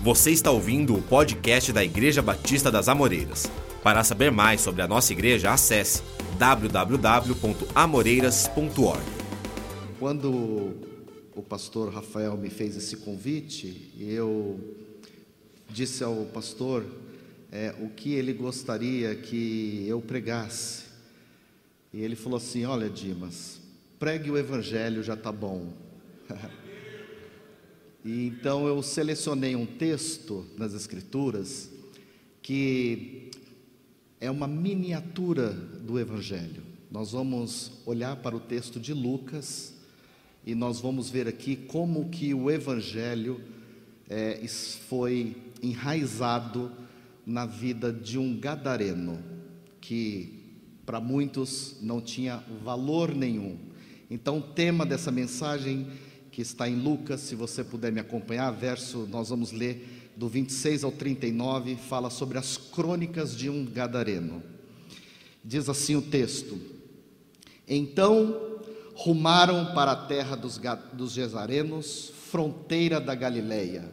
Você está ouvindo o podcast da Igreja Batista das Amoreiras. Para saber mais sobre a nossa igreja, acesse www.amoreiras.org. Quando o pastor Rafael me fez esse convite, eu disse ao pastor é, o que ele gostaria que eu pregasse. E ele falou assim: Olha, Dimas, pregue o evangelho já está bom. E então eu selecionei um texto nas Escrituras que é uma miniatura do Evangelho. Nós vamos olhar para o texto de Lucas e nós vamos ver aqui como que o Evangelho é, foi enraizado na vida de um gadareno que para muitos não tinha valor nenhum. Então o tema dessa mensagem que está em Lucas, se você puder me acompanhar, verso, nós vamos ler do 26 ao 39, fala sobre as crônicas de um gadareno. Diz assim o texto: Então rumaram para a terra dos, dos Gesarenos, fronteira da Galileia.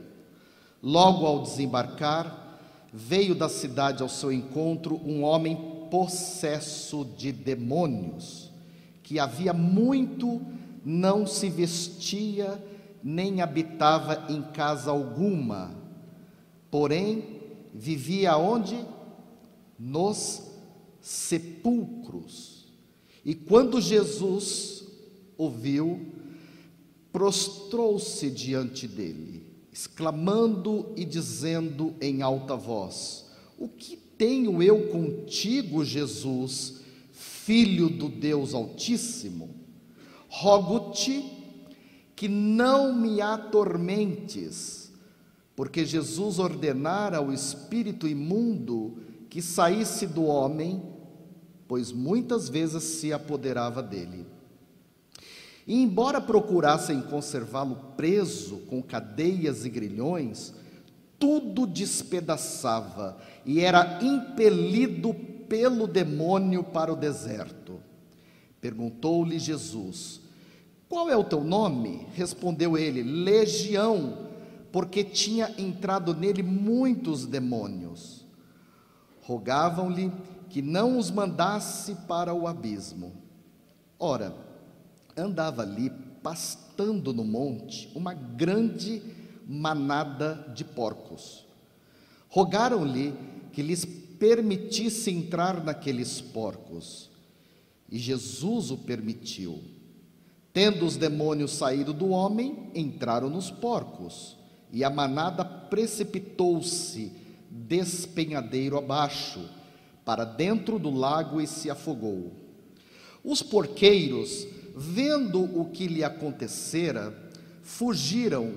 Logo ao desembarcar, veio da cidade ao seu encontro um homem possesso de demônios, que havia muito não se vestia nem habitava em casa alguma, porém vivia onde? Nos sepulcros. E quando Jesus ouviu, prostrou-se diante dele, exclamando e dizendo em alta voz: O que tenho eu contigo, Jesus, filho do Deus Altíssimo? Rogo-te que não me atormentes, porque Jesus ordenara ao espírito imundo que saísse do homem, pois muitas vezes se apoderava dele. E embora procurassem conservá-lo preso com cadeias e grilhões, tudo despedaçava e era impelido pelo demônio para o deserto. Perguntou-lhe Jesus: qual é o teu nome? Respondeu ele: Legião, porque tinha entrado nele muitos demônios. Rogavam-lhe que não os mandasse para o abismo. Ora, andava ali pastando no monte uma grande manada de porcos. Rogaram-lhe que lhes permitisse entrar naqueles porcos. E Jesus o permitiu. Tendo os demônios saído do homem, entraram nos porcos, e a manada precipitou-se despenhadeiro abaixo, para dentro do lago e se afogou. Os porqueiros, vendo o que lhe acontecera, fugiram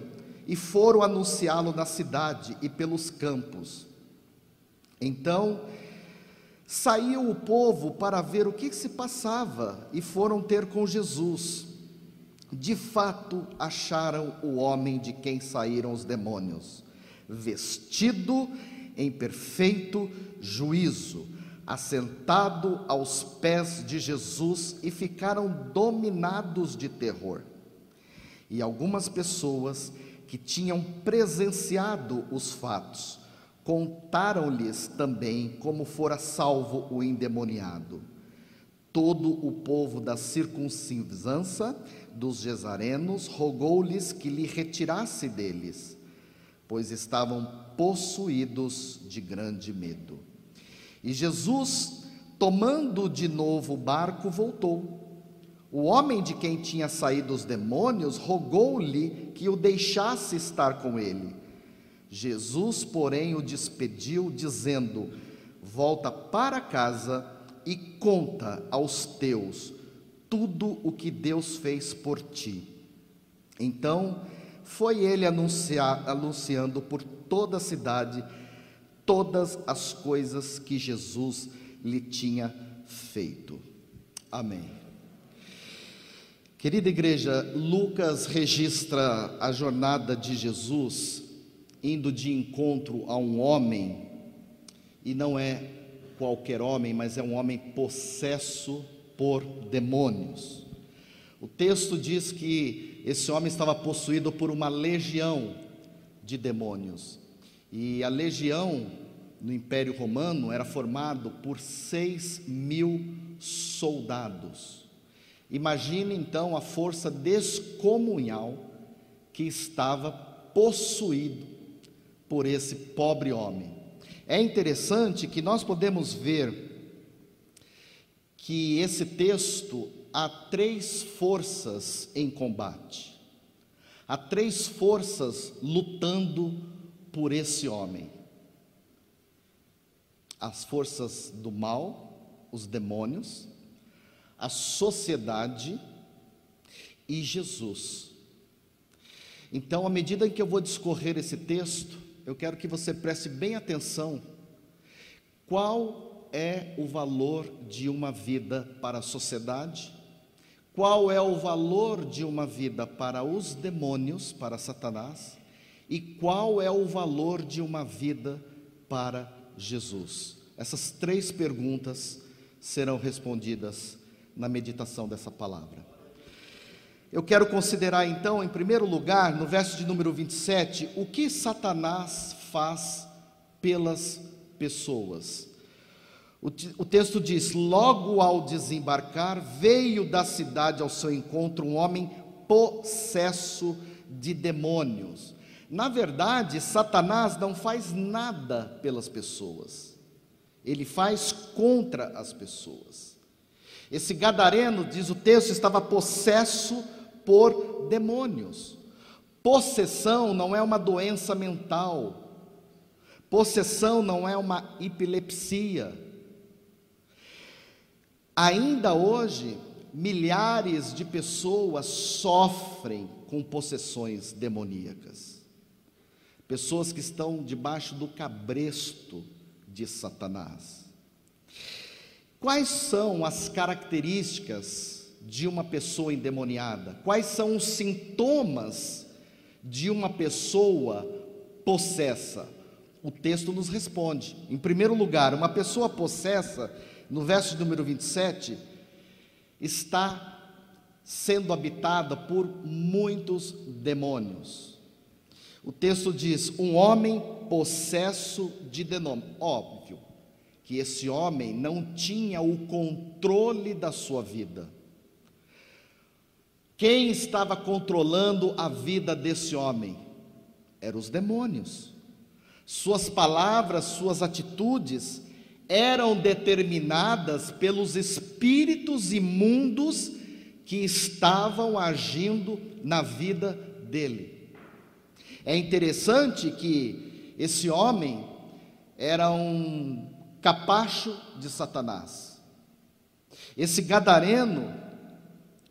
e foram anunciá-lo na cidade e pelos campos. Então, saiu o povo para ver o que se passava e foram ter com Jesus de fato acharam o homem de quem saíram os demônios, vestido em perfeito juízo, assentado aos pés de Jesus e ficaram dominados de terror. E algumas pessoas que tinham presenciado os fatos contaram-lhes também como fora salvo o endemoniado. Todo o povo da circuncisão dos Gesarenos rogou-lhes que lhe retirasse deles, pois estavam possuídos de grande medo. E Jesus, tomando de novo o barco, voltou. O homem de quem tinha saído os demônios rogou-lhe que o deixasse estar com ele. Jesus, porém, o despediu, dizendo: Volta para casa e conta aos teus tudo o que Deus fez por ti. Então, foi ele anunciar, anunciando por toda a cidade todas as coisas que Jesus lhe tinha feito. Amém. Querida igreja, Lucas registra a jornada de Jesus indo de encontro a um homem, e não é qualquer homem, mas é um homem possesso por demônios. O texto diz que esse homem estava possuído por uma legião de demônios. E a legião no Império Romano era formado por 6 mil soldados. Imagine então a força descomunhal que estava possuído por esse pobre homem. É interessante que nós podemos ver que esse texto há três forças em combate. Há três forças lutando por esse homem as forças do mal, os demônios, a sociedade e Jesus. Então, à medida que eu vou discorrer esse texto, eu quero que você preste bem atenção qual é o valor de uma vida para a sociedade, qual é o valor de uma vida para os demônios, para Satanás, e qual é o valor de uma vida para Jesus? Essas três perguntas serão respondidas na meditação dessa palavra. Eu quero considerar então, em primeiro lugar, no verso de número 27, o que Satanás faz pelas pessoas. O, o, texto diz: Logo ao desembarcar, veio da cidade ao seu encontro um homem possesso de demônios. Na verdade, Satanás não faz nada pelas pessoas, ele faz contra as pessoas. Esse gadareno, diz o texto, estava possesso por demônios. Possessão não é uma doença mental, possessão não é uma epilepsia. Ainda hoje, milhares de pessoas sofrem com possessões demoníacas pessoas que estão debaixo do cabresto de Satanás. Quais são as características de uma pessoa endemoniada? Quais são os sintomas de uma pessoa possessa? O texto nos responde. Em primeiro lugar, uma pessoa possessa, no verso número 27, está sendo habitada por muitos demônios. O texto diz: um homem possesso de denome. Óbvio que esse homem não tinha o controle da sua vida. Quem estava controlando a vida desse homem? Eram os demônios. Suas palavras, suas atitudes eram determinadas pelos espíritos imundos que estavam agindo na vida dele. É interessante que esse homem era um capacho de Satanás. Esse gadareno,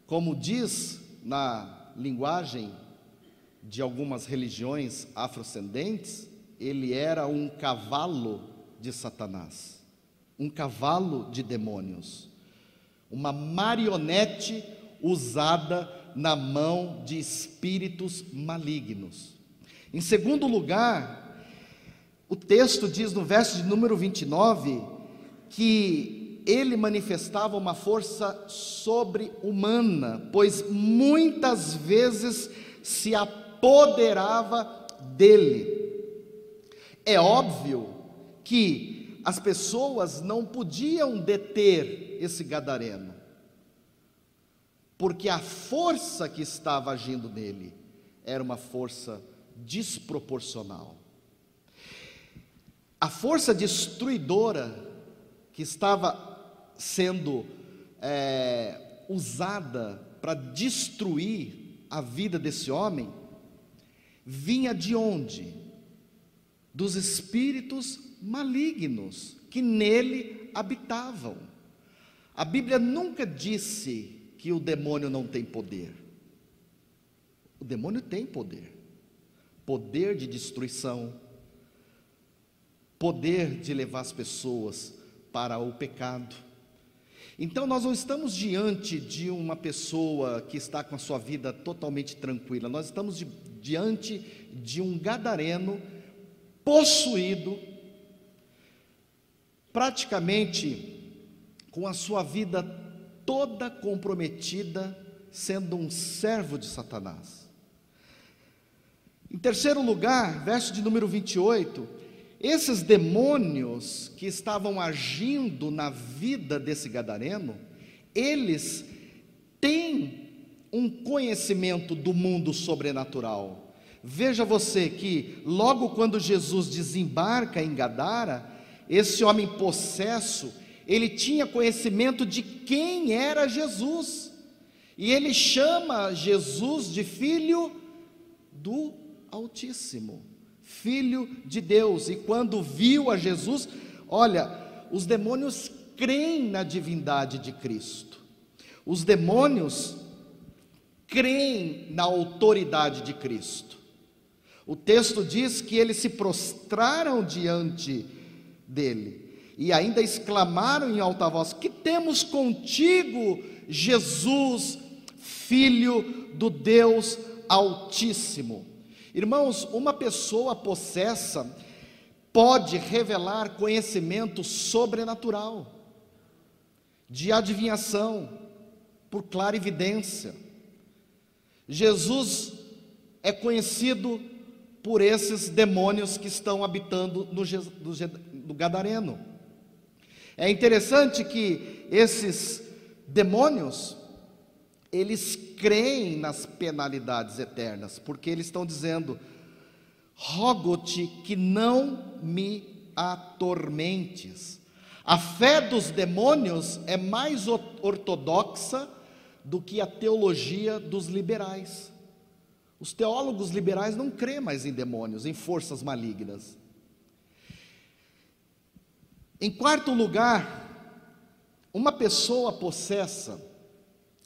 como diz na linguagem de algumas religiões afrodescendentes, ele era um cavalo de Satanás, um cavalo de demônios, uma marionete usada na mão de espíritos malignos. Em segundo lugar, o texto diz no verso de número 29 que ele manifestava uma força sobre-humana, pois muitas vezes se apoderava dele. É óbvio que as pessoas não podiam deter esse gadareno, porque a força que estava agindo nele era uma força desproporcional. A força destruidora que estava sendo é, usada para destruir a vida desse homem vinha de onde? Dos espíritos malignos que nele habitavam. A Bíblia nunca disse que o demônio não tem poder. O demônio tem poder poder de destruição, poder de levar as pessoas para o pecado. Então, nós não estamos diante de uma pessoa que está com a sua vida totalmente tranquila, nós estamos diante de um gadareno possuído, praticamente com a sua vida toda comprometida, sendo um servo de Satanás. Em terceiro lugar, verso de número 28, esses demônios que estavam agindo na vida desse gadareno, eles têm um conhecimento do mundo sobrenatural. Veja você que logo quando Jesus desembarca em Gadara, esse homem possesso, ele tinha conhecimento de quem era Jesus. E ele chama Jesus de filho do Altíssimo, filho de Deus. E quando viu a Jesus, olha, os demônios creem na divindade de Cristo. Os demônios creem na autoridade de Cristo. O texto diz que eles se prostraram diante dele e ainda exclamaram em alta voz: Que temos contigo, Jesus, Filho do Deus Altíssimo. Irmãos, uma pessoa possessa pode revelar conhecimento sobrenatural, de adivinhação, por clara evidência. Jesus é conhecido por esses demônios que estão habitando no, no Gadareno. É interessante que esses demônios, eles creem nas penalidades eternas, porque eles estão dizendo: rogo-te que não me atormentes. A fé dos demônios é mais ortodoxa do que a teologia dos liberais. Os teólogos liberais não creem mais em demônios, em forças malignas. Em quarto lugar, uma pessoa possessa,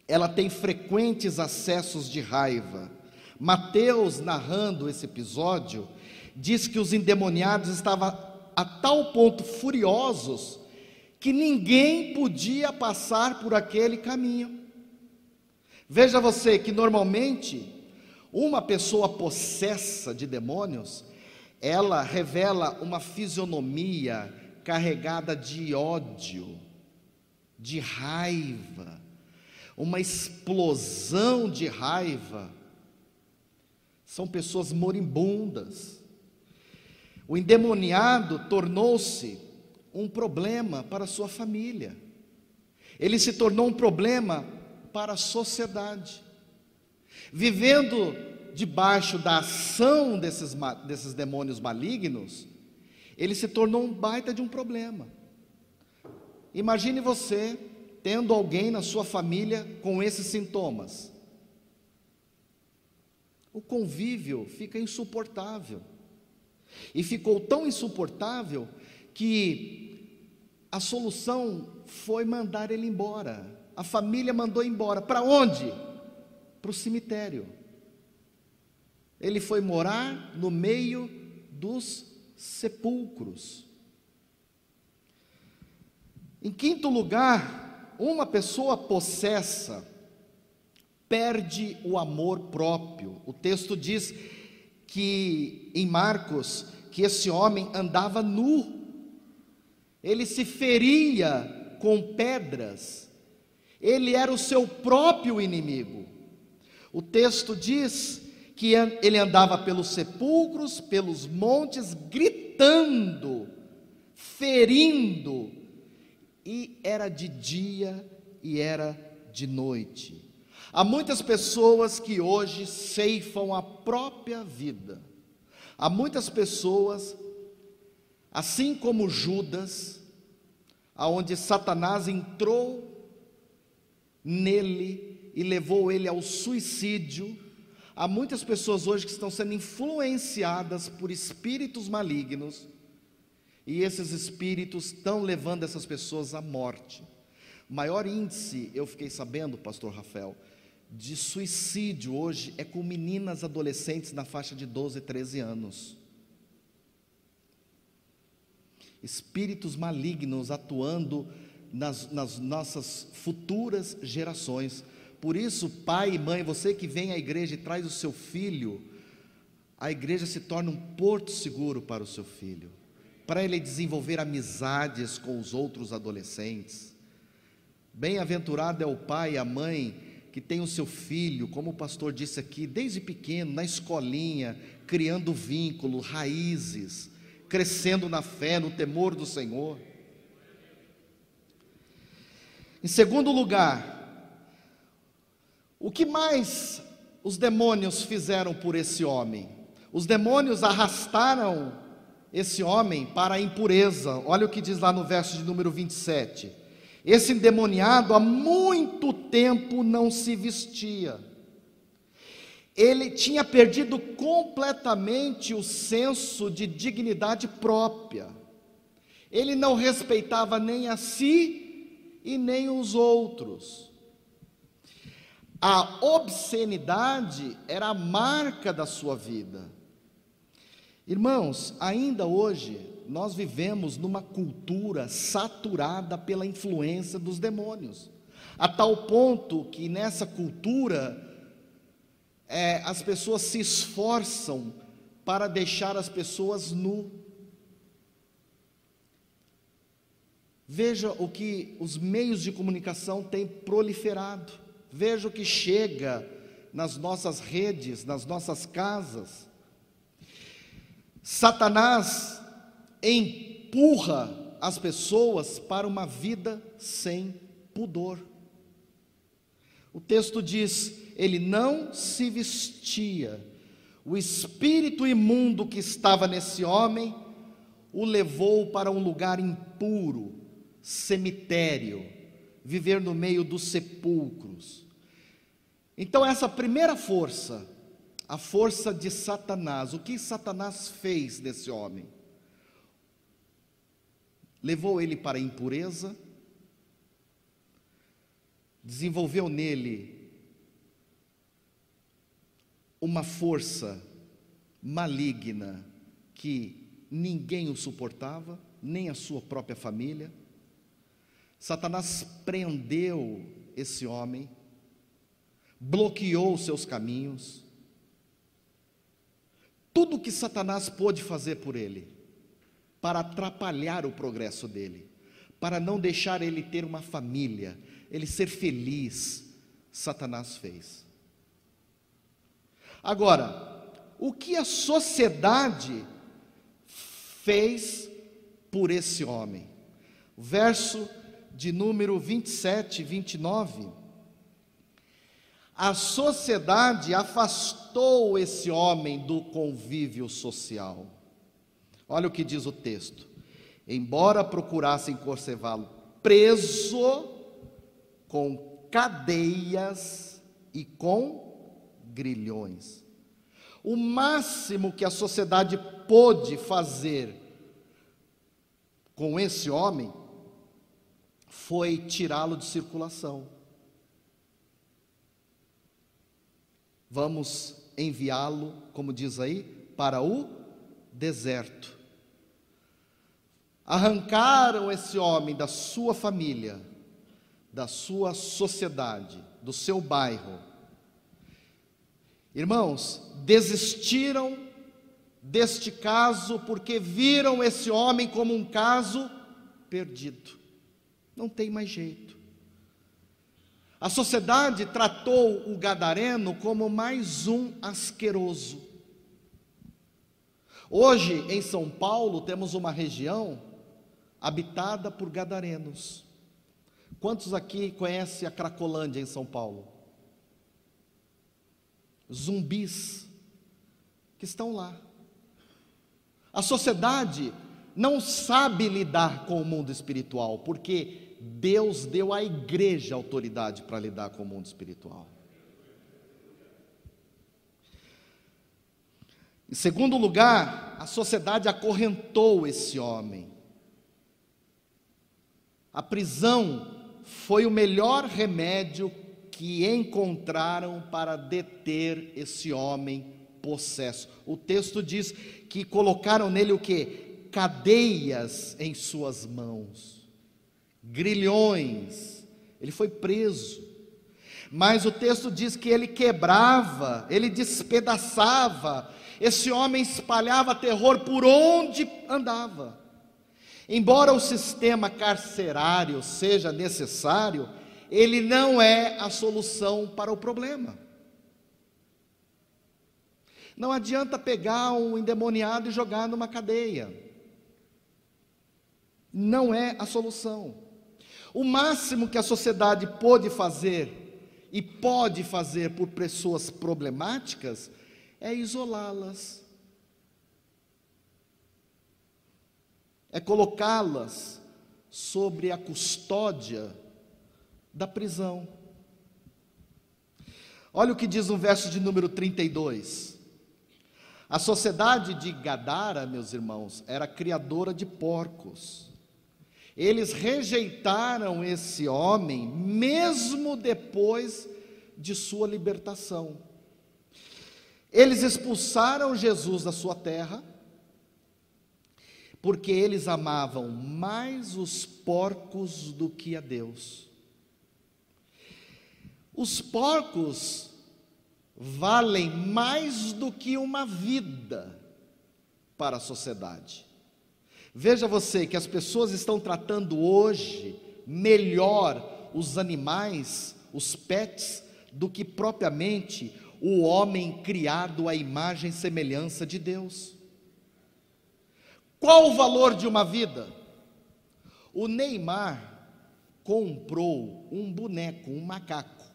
ela tem frequentes acessos de raiva. Mateus, narrando esse episódio, diz que os endemoniados estavam a tal ponto furiosos que ninguém podia passar por aquele caminho. Veja você que normalmente uma pessoa possessa de demônios, ela revela uma fisionomia carregada de ódio, de raiva, uma explosão de raiva. São pessoas moribundas. O endemoniado tornou-se um problema para a sua família. Ele se tornou um problema para a sociedade. Vivendo debaixo da ação desses, desses demônios malignos, ele se tornou um baita de um problema. Imagine você tendo alguém na sua família com esses sintomas. O convívio fica insuportável. E ficou tão insuportável que a solução foi mandar ele embora. A família mandou embora. Para onde? Para o cemitério. Ele foi morar no meio dos sepulcros. Em quinto lugar, uma pessoa possessa perde o amor próprio. O texto diz que em Marcos que esse homem andava nu. Ele se feria com pedras ele era o seu próprio inimigo. O texto diz que ele andava pelos sepulcros, pelos montes, gritando, ferindo, e era de dia e era de noite. Há muitas pessoas que hoje ceifam a própria vida. Há muitas pessoas, assim como Judas, aonde Satanás entrou nele e levou ele ao suicídio. Há muitas pessoas hoje que estão sendo influenciadas por espíritos malignos, e esses espíritos estão levando essas pessoas à morte. O maior índice, eu fiquei sabendo, pastor Rafael, de suicídio hoje é com meninas adolescentes na faixa de 12, 13 anos. Espíritos malignos atuando nas, nas nossas futuras gerações. Por isso, pai e mãe, você que vem à igreja e traz o seu filho, a igreja se torna um porto seguro para o seu filho, para ele desenvolver amizades com os outros adolescentes. Bem-aventurado é o pai e a mãe que tem o seu filho, como o pastor disse aqui, desde pequeno, na escolinha, criando vínculos, raízes, crescendo na fé, no temor do Senhor. Em segundo lugar, o que mais os demônios fizeram por esse homem? Os demônios arrastaram esse homem para a impureza. Olha o que diz lá no verso de número 27. Esse endemoniado há muito tempo não se vestia. Ele tinha perdido completamente o senso de dignidade própria. Ele não respeitava nem a si e nem os outros. A obscenidade era a marca da sua vida. Irmãos, ainda hoje nós vivemos numa cultura saturada pela influência dos demônios, a tal ponto que nessa cultura é, as pessoas se esforçam para deixar as pessoas nu. Veja o que os meios de comunicação têm proliferado, veja o que chega nas nossas redes, nas nossas casas. Satanás empurra as pessoas para uma vida sem pudor. O texto diz: ele não se vestia. O espírito imundo que estava nesse homem o levou para um lugar impuro, cemitério, viver no meio dos sepulcros. Então, essa primeira força a força de Satanás. O que Satanás fez nesse homem? Levou ele para a impureza, desenvolveu nele uma força maligna que ninguém o suportava, nem a sua própria família. Satanás prendeu esse homem, bloqueou seus caminhos, tudo que Satanás pôde fazer por ele, para atrapalhar o progresso dele, para não deixar ele ter uma família, ele ser feliz, Satanás fez. Agora, o que a sociedade fez por esse homem? Verso de número 27, 29 a sociedade afastou esse homem do convívio social. Olha o que diz o texto. Embora procurassem conservá-lo preso com cadeias e com grilhões. O máximo que a sociedade pôde fazer com esse homem foi tirá-lo de circulação. vamos enviá-lo, como diz aí, para o deserto. Arrancaram esse homem da sua família, da sua sociedade, do seu bairro. Irmãos, desistiram deste caso porque viram esse homem como um caso perdido. Não tem mais jeito. A sociedade tratou o gadareno como mais um asqueroso. Hoje, em São Paulo, temos uma região habitada por gadarenos. Quantos aqui conhecem a Cracolândia em São Paulo? Zumbis que estão lá. A sociedade não sabe lidar com o mundo espiritual, porque Deus deu à igreja autoridade para lidar com o mundo espiritual. Em segundo lugar, a sociedade acorrentou esse homem. A prisão foi o melhor remédio que encontraram para deter esse homem possesso. O texto diz que colocaram nele o que? Cadeias em suas mãos grilhões, ele foi preso. Mas o texto diz que ele quebrava, ele despedaçava, esse homem espalhava terror por onde andava. Embora o sistema carcerário seja necessário, ele não é a solução para o problema. Não adianta pegar um endemoniado e jogar numa cadeia. Não é a solução. O máximo que a sociedade pode fazer e pode fazer por pessoas problemáticas é isolá-las, é colocá-las sobre a custódia da prisão. Olha o que diz no verso de número 32. A sociedade de Gadara, meus irmãos, era criadora de porcos. Eles rejeitaram esse homem, mesmo depois de sua libertação. Eles expulsaram Jesus da sua terra, porque eles amavam mais os porcos do que a Deus. Os porcos valem mais do que uma vida para a sociedade. Veja você que as pessoas estão tratando hoje melhor os animais, os pets, do que propriamente o homem criado à imagem e semelhança de Deus. Qual o valor de uma vida? O Neymar comprou um boneco, um macaco,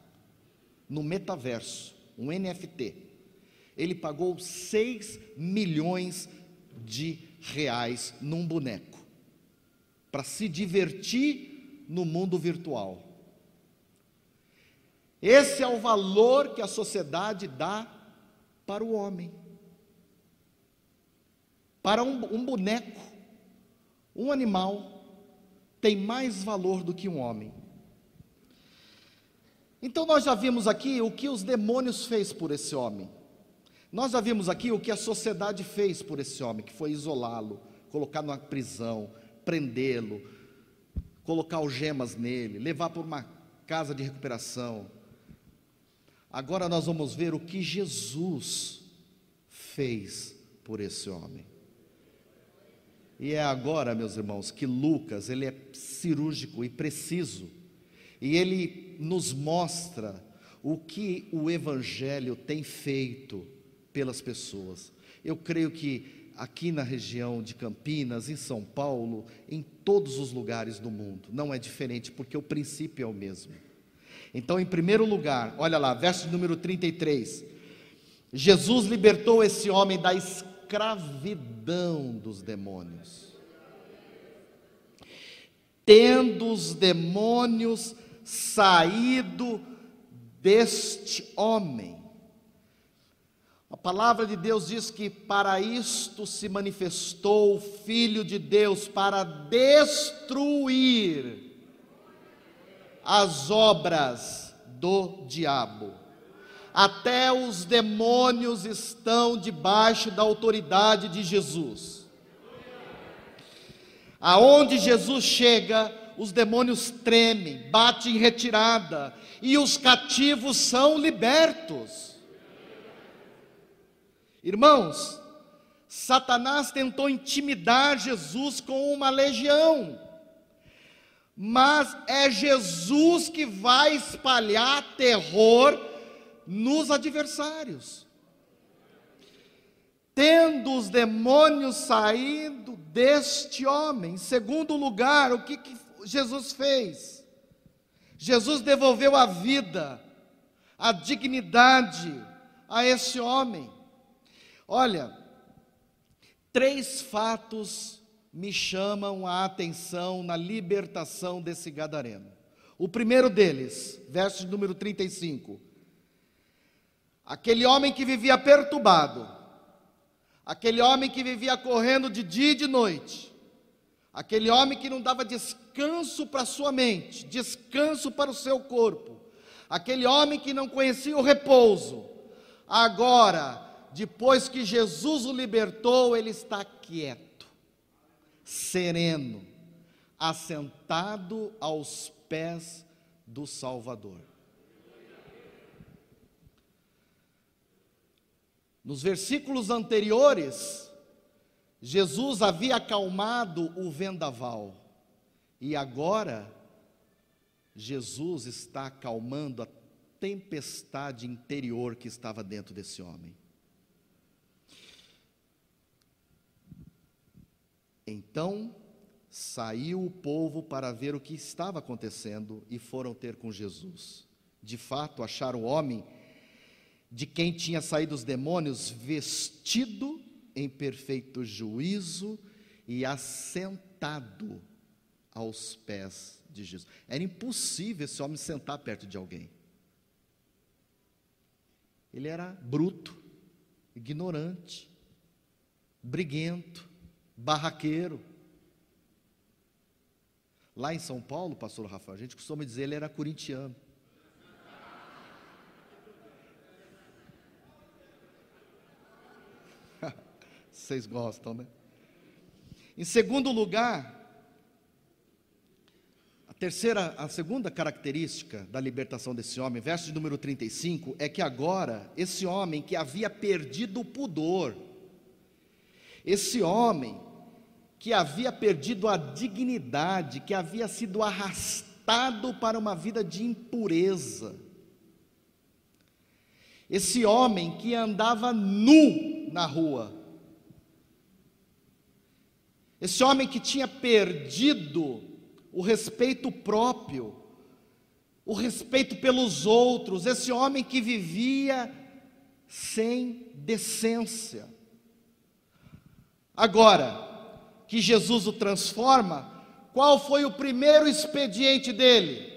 no metaverso, um NFT. Ele pagou 6 milhões de reais num boneco, para se divertir no mundo virtual. Esse é o valor que a sociedade dá para o homem. Para um, um boneco, um animal, tem mais valor do que um homem. Então nós já vimos aqui o que os demônios fez por esse homem. Nós já vimos aqui o que a sociedade fez por esse homem, que foi isolá-lo, colocar numa prisão, prendê-lo, colocar algemas nele, levar para uma casa de recuperação. Agora nós vamos ver o que Jesus fez por esse homem. E é agora, meus irmãos, que Lucas, ele é cirúrgico e preciso, e ele nos mostra o que o evangelho tem feito pelas pessoas. Eu creio que aqui na região de Campinas, em São Paulo, em todos os lugares do mundo, não é diferente, porque o princípio é o mesmo. Então, em primeiro lugar, olha lá, verso número 33. Jesus libertou esse homem da escravidão dos demônios. Tendo os demônios saído deste homem. A palavra de Deus diz que para isto se manifestou o Filho de Deus para destruir as obras do diabo. Até os demônios estão debaixo da autoridade de Jesus. Aonde Jesus chega, os demônios tremem, batem em retirada, e os cativos são libertos. Irmãos, Satanás tentou intimidar Jesus com uma legião mas é Jesus que vai espalhar terror nos adversários. Tendo os demônios saído deste homem, em segundo lugar, o que, que Jesus fez? Jesus devolveu a vida, a dignidade a esse homem. Olha, três fatos me chamam a atenção na libertação desse gadareno. O primeiro deles, verso número 35. Aquele homem que vivia perturbado, aquele homem que vivia correndo de dia e de noite, aquele homem que não dava descanso para sua mente, descanso para o seu corpo, aquele homem que não conhecia o repouso, agora, depois que Jesus o libertou, ele está quieto sereno, assentado aos pés do Salvador. Nos versículos anteriores, Jesus havia acalmado o vendaval, e agora, Jesus está acalmando a tempestade interior que estava dentro desse homem. Então saiu o povo para ver o que estava acontecendo e foram ter com Jesus. De fato, acharam o homem de quem tinha saído os demônios vestido em perfeito juízo e assentado aos pés de Jesus. Era impossível esse homem sentar perto de alguém. Ele era bruto, ignorante, briguento, barraqueiro. Lá em São Paulo, pastor Rafael, a gente costuma dizer ele era corintiano. Vocês gostam, né? Em segundo lugar, a terceira, a segunda característica da libertação desse homem, verso de número 35, é que agora esse homem que havia perdido o pudor, esse homem que havia perdido a dignidade, que havia sido arrastado para uma vida de impureza, esse homem que andava nu na rua, esse homem que tinha perdido o respeito próprio, o respeito pelos outros, esse homem que vivia sem decência. Agora que Jesus o transforma, qual foi o primeiro expediente dele?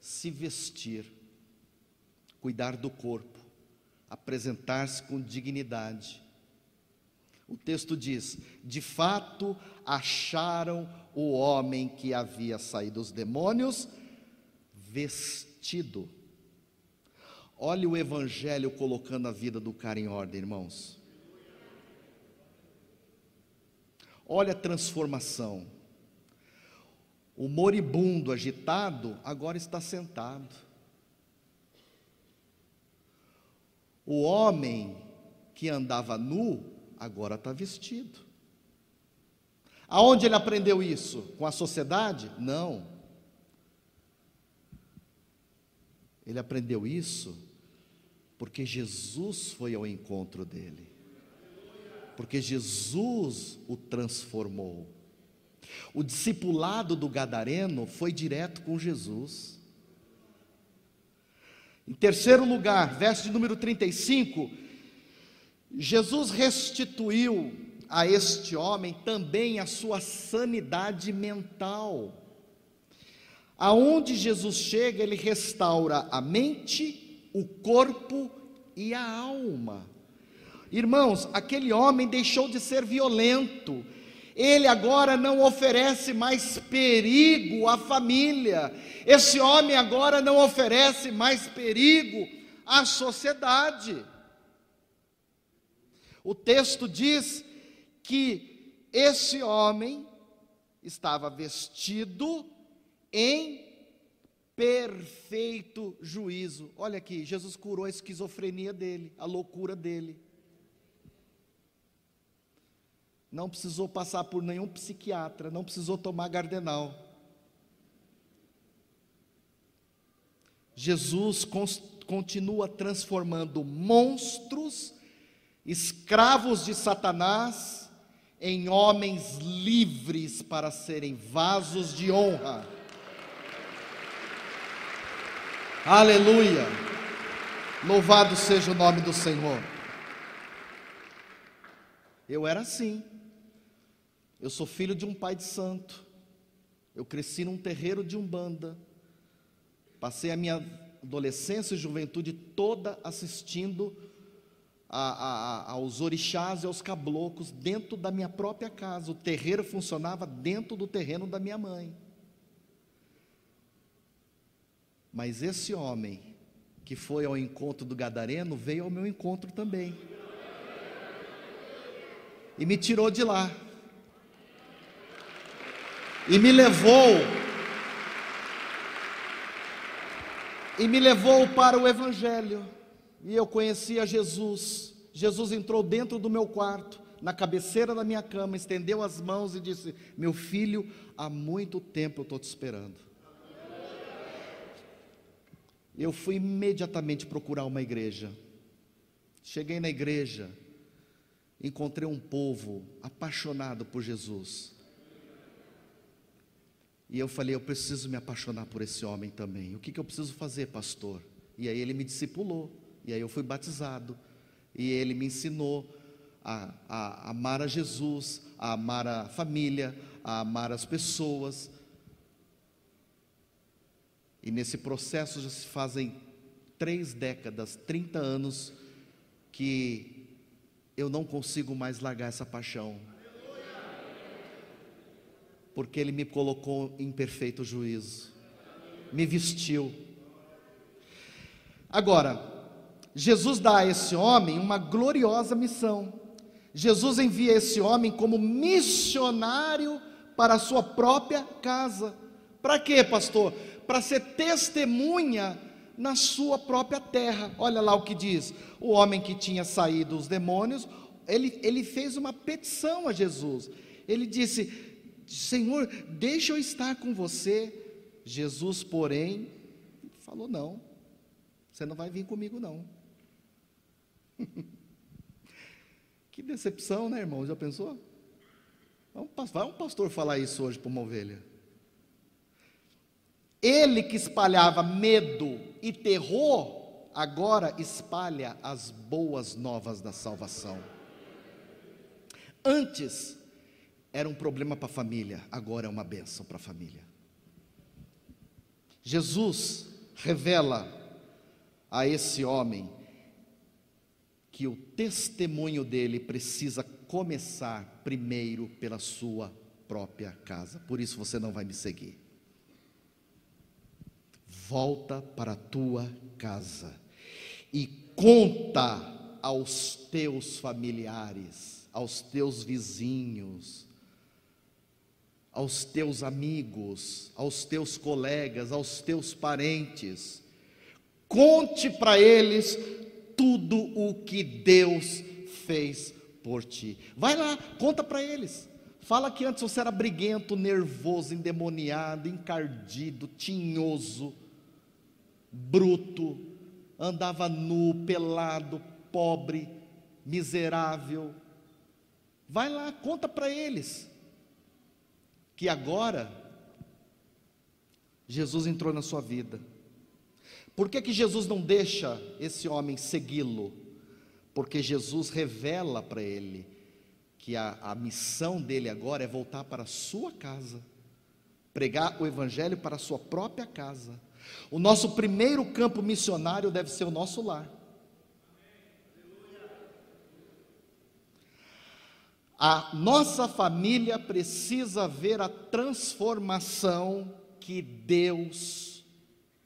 Se vestir, cuidar do corpo, apresentar-se com dignidade. O texto diz: de fato acharam o homem que havia saído dos demônios vestido. Olha o evangelho colocando a vida do cara em ordem, irmãos. Olha a transformação. O moribundo agitado agora está sentado. O homem que andava nu agora está vestido. Aonde ele aprendeu isso? Com a sociedade? Não. Ele aprendeu isso porque Jesus foi ao encontro dele. Porque Jesus o transformou. O discipulado do Gadareno foi direto com Jesus. Em terceiro lugar, verso de número 35, Jesus restituiu a este homem também a sua sanidade mental. Aonde Jesus chega, ele restaura a mente, o corpo e a alma. Irmãos, aquele homem deixou de ser violento, ele agora não oferece mais perigo à família, esse homem agora não oferece mais perigo à sociedade. O texto diz que esse homem estava vestido em perfeito juízo. Olha aqui, Jesus curou a esquizofrenia dele, a loucura dele. Não precisou passar por nenhum psiquiatra, não precisou tomar gardenal. Jesus continua transformando monstros escravos de Satanás, em homens livres para serem vasos de honra. Aleluia! Louvado seja o nome do Senhor. Eu era assim. Eu sou filho de um pai de santo. Eu cresci num terreiro de umbanda. Passei a minha adolescência e juventude toda assistindo a, a, aos orixás e aos caboclos dentro da minha própria casa. O terreiro funcionava dentro do terreno da minha mãe. Mas esse homem que foi ao encontro do Gadareno veio ao meu encontro também. E me tirou de lá. E me levou. E me levou para o Evangelho e eu conhecia Jesus. Jesus entrou dentro do meu quarto, na cabeceira da minha cama, estendeu as mãos e disse: Meu filho, há muito tempo eu estou te esperando. Eu fui imediatamente procurar uma igreja. Cheguei na igreja, encontrei um povo apaixonado por Jesus. E eu falei, eu preciso me apaixonar por esse homem também. O que, que eu preciso fazer, pastor? E aí ele me discipulou. E aí eu fui batizado. E ele me ensinou a, a, a amar a Jesus, a amar a família, a amar as pessoas. E nesse processo já se fazem três décadas, 30 anos, que eu não consigo mais largar essa paixão. Porque Ele me colocou em perfeito juízo, me vestiu. Agora, Jesus dá a esse homem uma gloriosa missão. Jesus envia esse homem como missionário para a sua própria casa. Para quê, pastor? Para ser testemunha na sua própria terra. Olha lá o que diz: o homem que tinha saído os demônios, ele, ele fez uma petição a Jesus. Ele disse: Senhor, deixa eu estar com você. Jesus, porém, falou: Não, você não vai vir comigo, não. que decepção, né, irmão? Já pensou? Vai um pastor falar isso hoje para uma ovelha. Ele que espalhava medo e terror, agora espalha as boas novas da salvação. Antes era um problema para a família, agora é uma benção para a família. Jesus revela a esse homem que o testemunho dele precisa começar primeiro pela sua própria casa. Por isso você não vai me seguir. Volta para a tua casa e conta aos teus familiares, aos teus vizinhos, aos teus amigos, aos teus colegas, aos teus parentes. Conte para eles tudo o que Deus fez por ti. Vai lá, conta para eles. Fala que antes você era briguento, nervoso, endemoniado, encardido, tinhoso, bruto, andava nu, pelado, pobre, miserável. Vai lá, conta para eles que agora Jesus entrou na sua vida por que, que Jesus não deixa esse homem segui-lo? Porque Jesus revela para ele que a, a missão dele agora é voltar para a sua casa, pregar o Evangelho para a sua própria casa. O nosso primeiro campo missionário deve ser o nosso lar. A nossa família precisa ver a transformação que Deus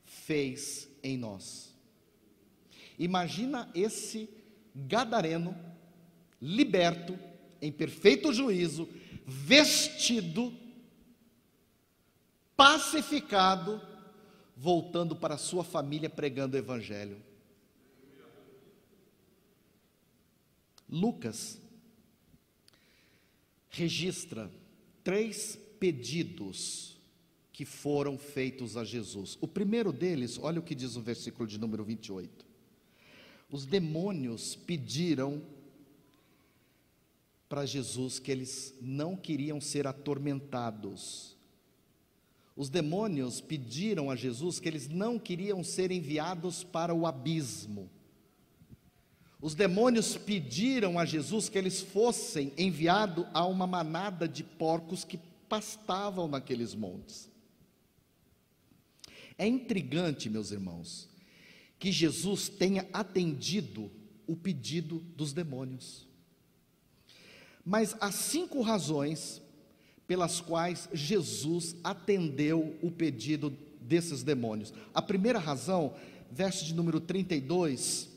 fez em nós. Imagina esse gadareno liberto, em perfeito juízo, vestido, pacificado, voltando para sua família pregando o evangelho. Lucas registra três pedidos que foram feitos a Jesus. O primeiro deles, olha o que diz o versículo de número 28. Os demônios pediram para Jesus que eles não queriam ser atormentados. Os demônios pediram a Jesus que eles não queriam ser enviados para o abismo. Os demônios pediram a Jesus que eles fossem enviados a uma manada de porcos que pastavam naqueles montes. É intrigante, meus irmãos, que Jesus tenha atendido o pedido dos demônios. Mas há cinco razões pelas quais Jesus atendeu o pedido desses demônios. A primeira razão, verso de número 32,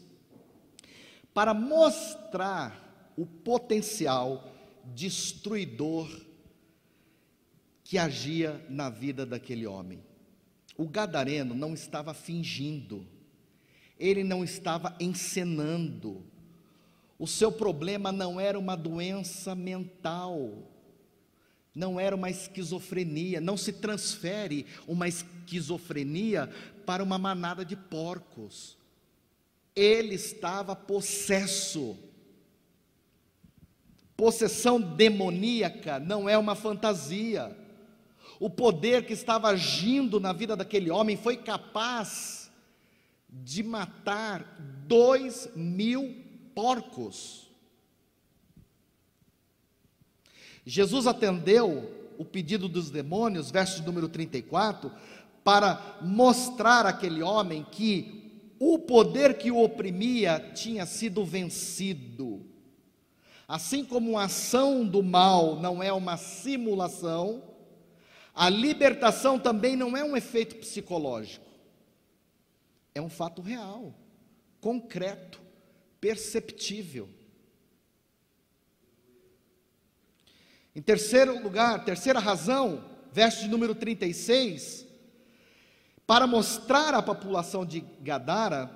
para mostrar o potencial destruidor que agia na vida daquele homem. O gadareno não estava fingindo, ele não estava encenando. O seu problema não era uma doença mental, não era uma esquizofrenia, não se transfere uma esquizofrenia para uma manada de porcos. Ele estava possesso. possessão demoníaca não é uma fantasia. O poder que estava agindo na vida daquele homem foi capaz de matar dois mil porcos. Jesus atendeu o pedido dos demônios, verso número 34, para mostrar àquele homem que o poder que o oprimia tinha sido vencido. Assim como a ação do mal não é uma simulação, a libertação também não é um efeito psicológico. É um fato real, concreto, perceptível. Em terceiro lugar, terceira razão, verso de número 36, para mostrar à população de Gadara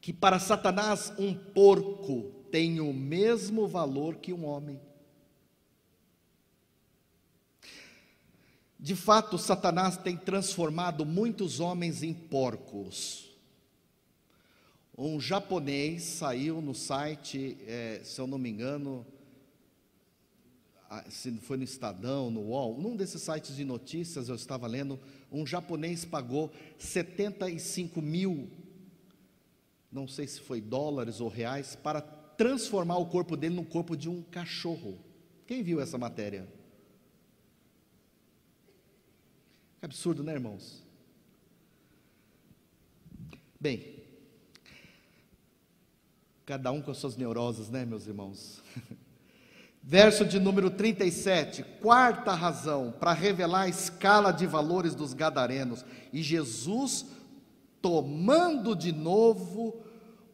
que para Satanás um porco tem o mesmo valor que um homem. De fato, Satanás tem transformado muitos homens em porcos. Um japonês saiu no site, é, se eu não me engano, se foi no Estadão, no UOL, num desses sites de notícias eu estava lendo, um japonês pagou 75 mil, não sei se foi dólares ou reais, para transformar o corpo dele no corpo de um cachorro. Quem viu essa matéria? Que absurdo, né, irmãos? Bem, cada um com as suas neuroses, né, meus irmãos? Verso de número 37, quarta razão para revelar a escala de valores dos gadarenos. E Jesus, tomando de novo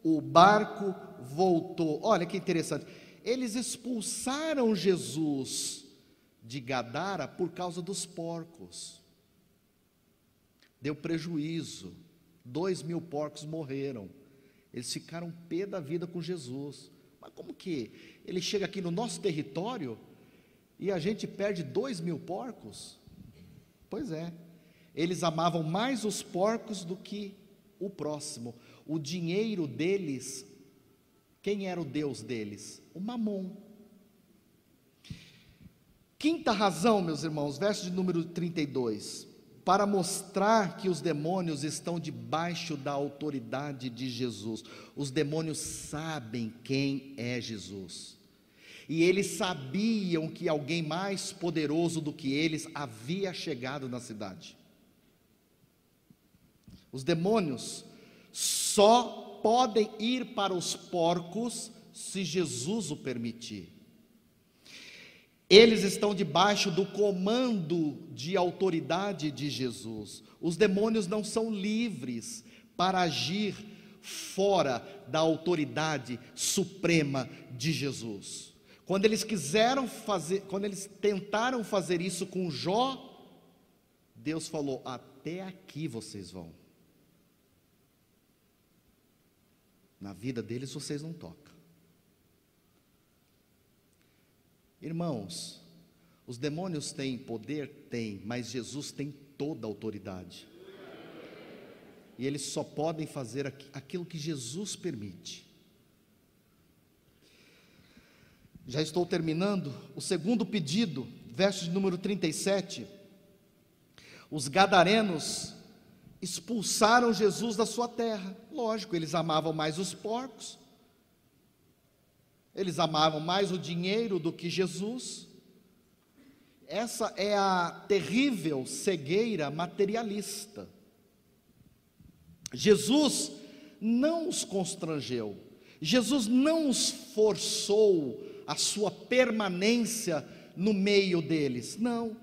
o barco, voltou. Olha que interessante. Eles expulsaram Jesus de Gadara por causa dos porcos. Deu prejuízo. Dois mil porcos morreram. Eles ficaram pé da vida com Jesus. Mas como que ele chega aqui no nosso território e a gente perde dois mil porcos? Pois é, eles amavam mais os porcos do que o próximo. O dinheiro deles, quem era o Deus deles? O mamon. Quinta razão, meus irmãos, verso de número 32 para mostrar que os demônios estão debaixo da autoridade de Jesus. Os demônios sabem quem é Jesus. E eles sabiam que alguém mais poderoso do que eles havia chegado na cidade. Os demônios só podem ir para os porcos se Jesus o permitir. Eles estão debaixo do comando de autoridade de Jesus. Os demônios não são livres para agir fora da autoridade suprema de Jesus. Quando eles quiseram fazer, quando eles tentaram fazer isso com Jó, Deus falou: até aqui vocês vão. Na vida deles vocês não tocam. Irmãos, os demônios têm poder? Tem, mas Jesus tem toda a autoridade. E eles só podem fazer aquilo que Jesus permite. Já estou terminando. O segundo pedido, verso de número 37. Os gadarenos expulsaram Jesus da sua terra. Lógico, eles amavam mais os porcos, eles amavam mais o dinheiro do que Jesus. Essa é a terrível cegueira materialista. Jesus não os constrangeu, Jesus não os forçou a sua permanência no meio deles. Não.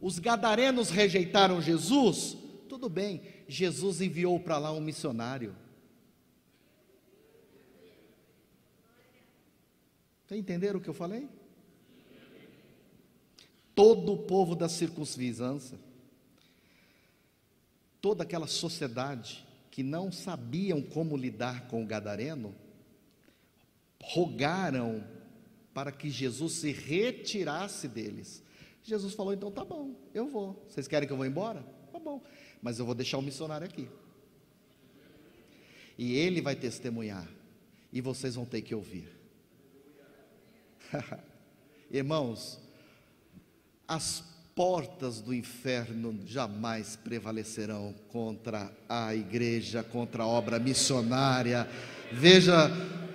Os gadarenos rejeitaram Jesus, tudo bem, Jesus enviou para lá um missionário. Você entenderam o que eu falei? Todo o povo da circunvizinhança, toda aquela sociedade que não sabiam como lidar com o gadareno, rogaram para que Jesus se retirasse deles. Jesus falou: então tá bom, eu vou. Vocês querem que eu vá embora? Tá bom, mas eu vou deixar o missionário aqui. E ele vai testemunhar, e vocês vão ter que ouvir. Irmãos, as portas do inferno jamais prevalecerão contra a igreja, contra a obra missionária. Veja,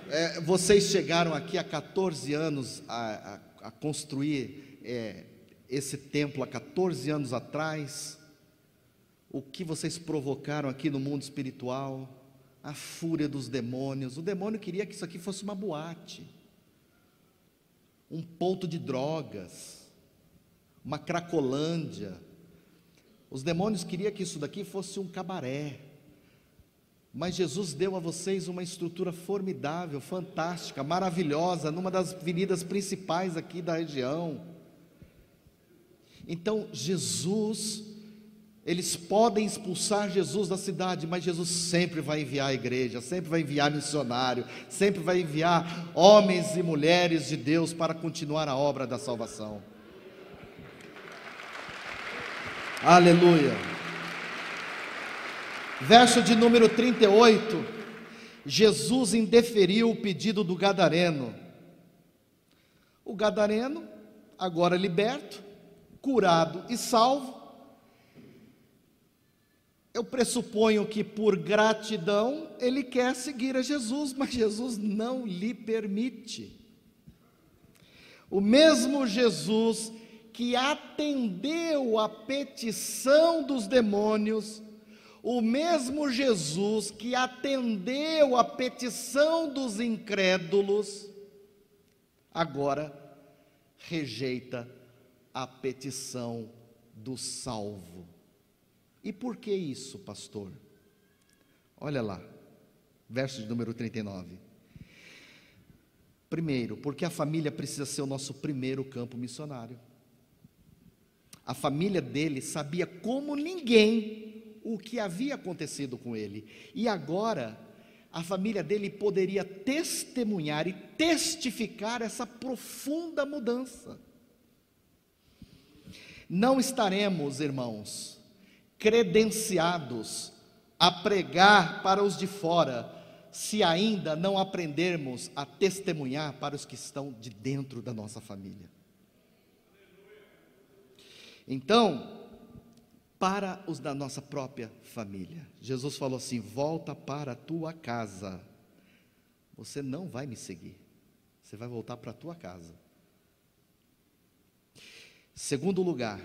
é, vocês chegaram aqui há 14 anos a, a, a construir é, esse templo há 14 anos atrás. O que vocês provocaram aqui no mundo espiritual, a fúria dos demônios. O demônio queria que isso aqui fosse uma boate, um ponto de drogas uma cracolândia. Os demônios queriam que isso daqui fosse um cabaré. Mas Jesus deu a vocês uma estrutura formidável, fantástica, maravilhosa, numa das avenidas principais aqui da região. Então, Jesus, eles podem expulsar Jesus da cidade, mas Jesus sempre vai enviar a igreja, sempre vai enviar missionário, sempre vai enviar homens e mulheres de Deus para continuar a obra da salvação. Aleluia. Verso de número 38. Jesus indeferiu o pedido do gadareno. O gadareno, agora liberto, curado e salvo, eu pressuponho que por gratidão ele quer seguir a Jesus, mas Jesus não lhe permite. O mesmo Jesus que atendeu a petição dos demônios, o mesmo Jesus que atendeu a petição dos incrédulos, agora rejeita a petição do salvo. E por que isso, pastor? Olha lá, verso de número 39. Primeiro, porque a família precisa ser o nosso primeiro campo missionário. A família dele sabia como ninguém o que havia acontecido com ele. E agora, a família dele poderia testemunhar e testificar essa profunda mudança. Não estaremos, irmãos, credenciados a pregar para os de fora, se ainda não aprendermos a testemunhar para os que estão de dentro da nossa família. Então, para os da nossa própria família, Jesus falou assim: volta para a tua casa. Você não vai me seguir, você vai voltar para a tua casa. Segundo lugar,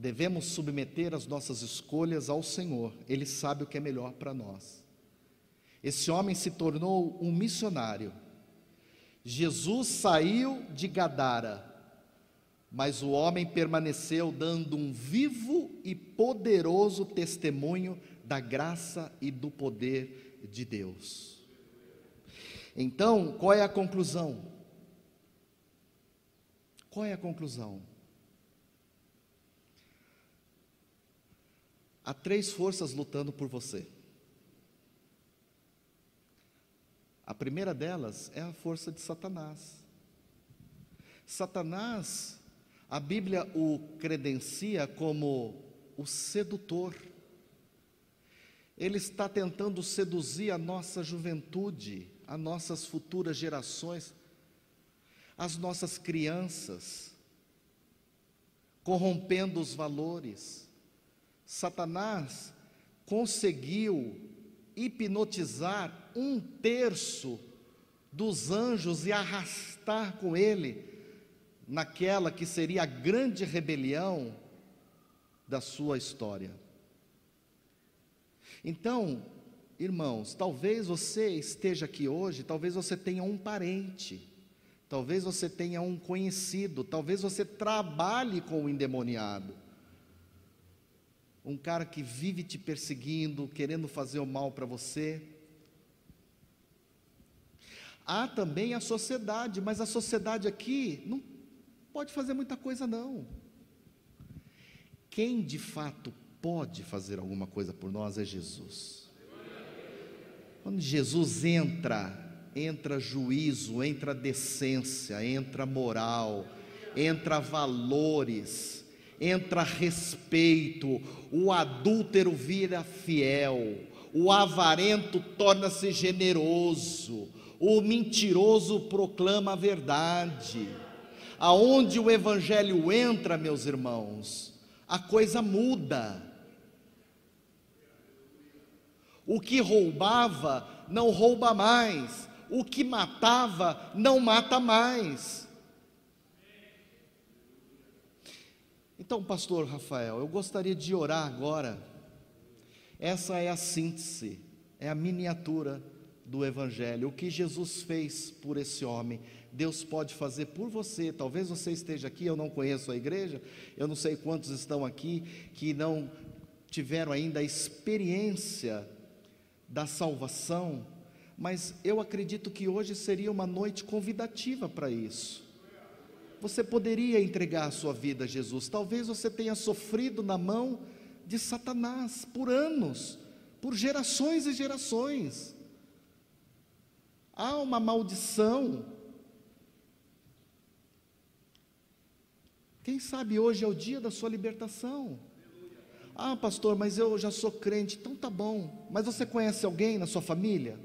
devemos submeter as nossas escolhas ao Senhor, Ele sabe o que é melhor para nós. Esse homem se tornou um missionário. Jesus saiu de Gadara mas o homem permaneceu dando um vivo e poderoso testemunho da graça e do poder de Deus. Então, qual é a conclusão? Qual é a conclusão? Há três forças lutando por você. A primeira delas é a força de Satanás. Satanás a Bíblia o credencia como o sedutor. Ele está tentando seduzir a nossa juventude, as nossas futuras gerações, as nossas crianças, corrompendo os valores. Satanás conseguiu hipnotizar um terço dos anjos e arrastar com ele naquela que seria a grande rebelião da sua história. Então, irmãos, talvez você esteja aqui hoje, talvez você tenha um parente, talvez você tenha um conhecido, talvez você trabalhe com o endemoniado. Um cara que vive te perseguindo, querendo fazer o mal para você. Há também a sociedade, mas a sociedade aqui não pode fazer muita coisa, não. Quem de fato pode fazer alguma coisa por nós é Jesus. Quando Jesus entra, entra juízo, entra decência, entra moral, entra valores, entra respeito, o adúltero vira fiel, o avarento torna-se generoso, o mentiroso proclama a verdade. Aonde o evangelho entra, meus irmãos, a coisa muda. O que roubava não rouba mais, o que matava não mata mais. Então, pastor Rafael, eu gostaria de orar agora. Essa é a síntese, é a miniatura do Evangelho. O que Jesus fez por esse homem, Deus pode fazer por você. Talvez você esteja aqui, eu não conheço a igreja, eu não sei quantos estão aqui que não tiveram ainda a experiência da salvação, mas eu acredito que hoje seria uma noite convidativa para isso. Você poderia entregar a sua vida a Jesus. Talvez você tenha sofrido na mão de Satanás por anos, por gerações e gerações. Há uma maldição. Quem sabe hoje é o dia da sua libertação. Ah, pastor, mas eu já sou crente, então tá bom. Mas você conhece alguém na sua família?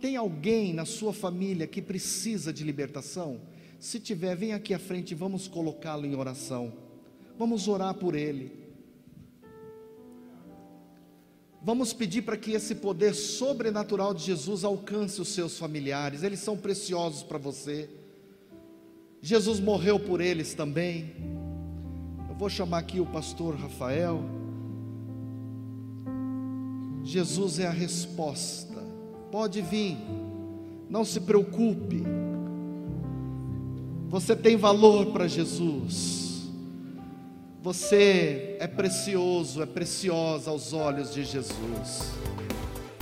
Tem alguém na sua família que precisa de libertação? Se tiver, vem aqui à frente vamos colocá-lo em oração. Vamos orar por ele. Vamos pedir para que esse poder sobrenatural de Jesus alcance os seus familiares, eles são preciosos para você. Jesus morreu por eles também. Eu vou chamar aqui o pastor Rafael. Jesus é a resposta. Pode vir, não se preocupe. Você tem valor para Jesus. Você é precioso, é preciosa aos olhos de Jesus.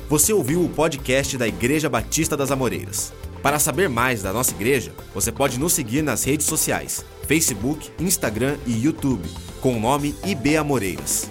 Você ouviu o podcast da Igreja Batista das Amoreiras. Para saber mais da nossa igreja, você pode nos seguir nas redes sociais: Facebook, Instagram e YouTube, com o nome IB Amoreiras.